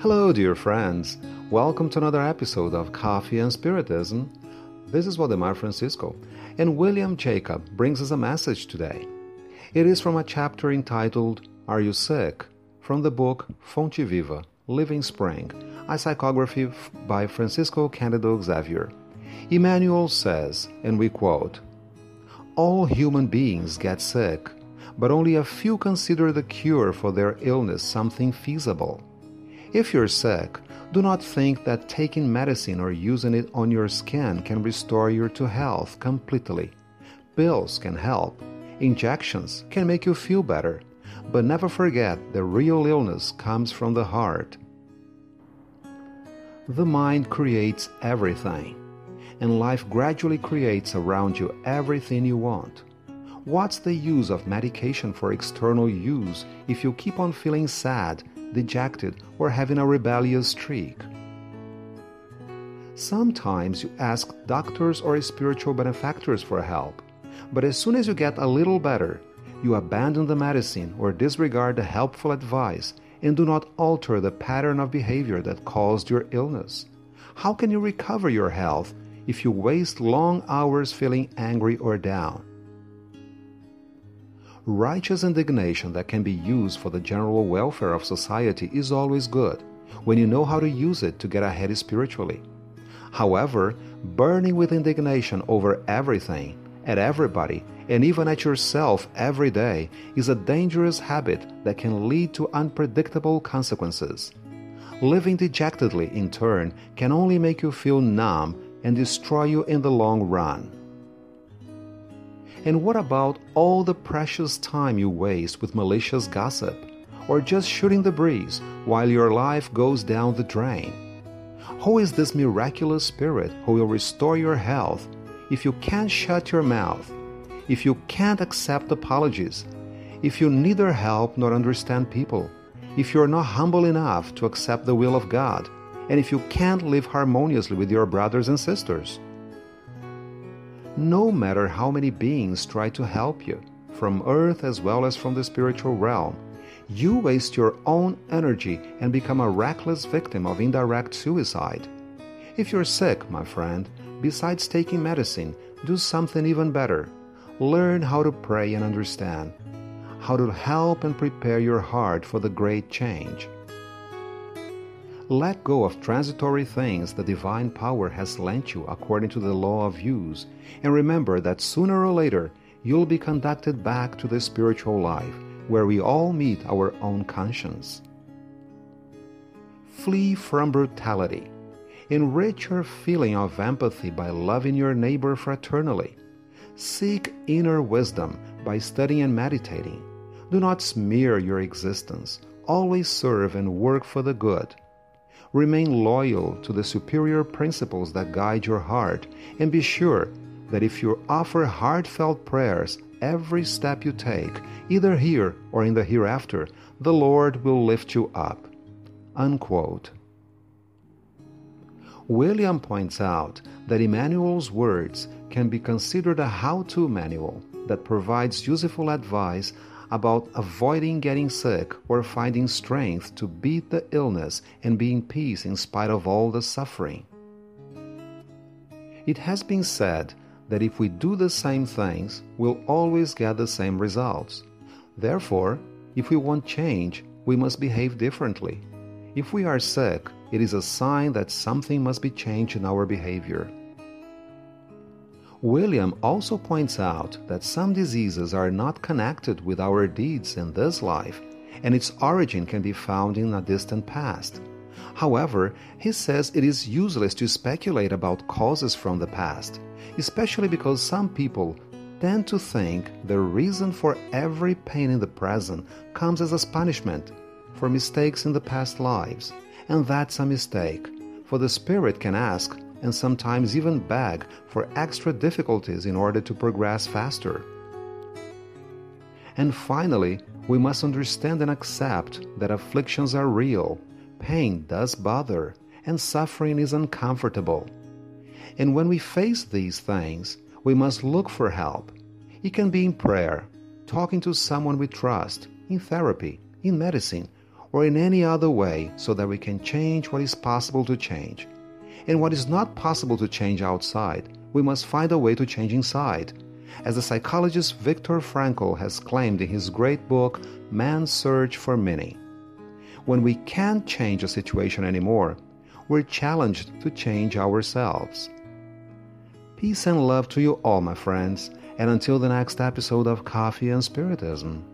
Hello, dear friends. Welcome to another episode of Coffee and Spiritism. This is Waldemar Francisco, and William Jacob brings us a message today. It is from a chapter entitled Are You Sick? from the book Fonte Viva Living Spring, a psychography by Francisco Candido Xavier. Emmanuel says, and we quote All human beings get sick, but only a few consider the cure for their illness something feasible. If you're sick, do not think that taking medicine or using it on your skin can restore you to health completely. Pills can help, injections can make you feel better, but never forget the real illness comes from the heart. The mind creates everything, and life gradually creates around you everything you want. What's the use of medication for external use if you keep on feeling sad dejected, or having a rebellious streak. Sometimes you ask doctors or spiritual benefactors for help, but as soon as you get a little better, you abandon the medicine or disregard the helpful advice and do not alter the pattern of behavior that caused your illness. How can you recover your health if you waste long hours feeling angry or down? Righteous indignation that can be used for the general welfare of society is always good, when you know how to use it to get ahead spiritually. However, burning with indignation over everything, at everybody, and even at yourself every day is a dangerous habit that can lead to unpredictable consequences. Living dejectedly, in turn, can only make you feel numb and destroy you in the long run. And what about all the precious time you waste with malicious gossip or just shooting the breeze while your life goes down the drain? Who is this miraculous spirit who will restore your health if you can't shut your mouth, if you can't accept apologies, if you neither help nor understand people, if you are not humble enough to accept the will of God, and if you can't live harmoniously with your brothers and sisters? No matter how many beings try to help you, from earth as well as from the spiritual realm, you waste your own energy and become a reckless victim of indirect suicide. If you're sick, my friend, besides taking medicine, do something even better. Learn how to pray and understand, how to help and prepare your heart for the great change. Let go of transitory things the divine power has lent you according to the law of use, and remember that sooner or later you'll be conducted back to the spiritual life, where we all meet our own conscience. Flee from brutality. Enrich your feeling of empathy by loving your neighbor fraternally. Seek inner wisdom by studying and meditating. Do not smear your existence. Always serve and work for the good remain loyal to the superior principles that guide your heart, and be sure that if you offer heartfelt prayers every step you take, either here or in the hereafter, the Lord will lift you up. Unquote. William points out that Emmanuel's words can be considered a how to manual that provides useful advice about avoiding getting sick or finding strength to beat the illness and be in peace in spite of all the suffering. It has been said that if we do the same things, we'll always get the same results. Therefore, if we want change, we must behave differently. If we are sick, it is a sign that something must be changed in our behavior. William also points out that some diseases are not connected with our deeds in this life, and its origin can be found in a distant past. However, he says it is useless to speculate about causes from the past, especially because some people tend to think the reason for every pain in the present comes as a punishment for mistakes in the past lives. And that's a mistake, for the spirit can ask, and sometimes even beg for extra difficulties in order to progress faster. And finally, we must understand and accept that afflictions are real, pain does bother, and suffering is uncomfortable. And when we face these things, we must look for help. It can be in prayer, talking to someone we trust, in therapy, in medicine, or in any other way so that we can change what is possible to change. And what is not possible to change outside, we must find a way to change inside. As the psychologist Viktor Frankl has claimed in his great book, Man's Search for Meaning. When we can't change a situation anymore, we're challenged to change ourselves. Peace and love to you all, my friends, and until the next episode of Coffee and Spiritism.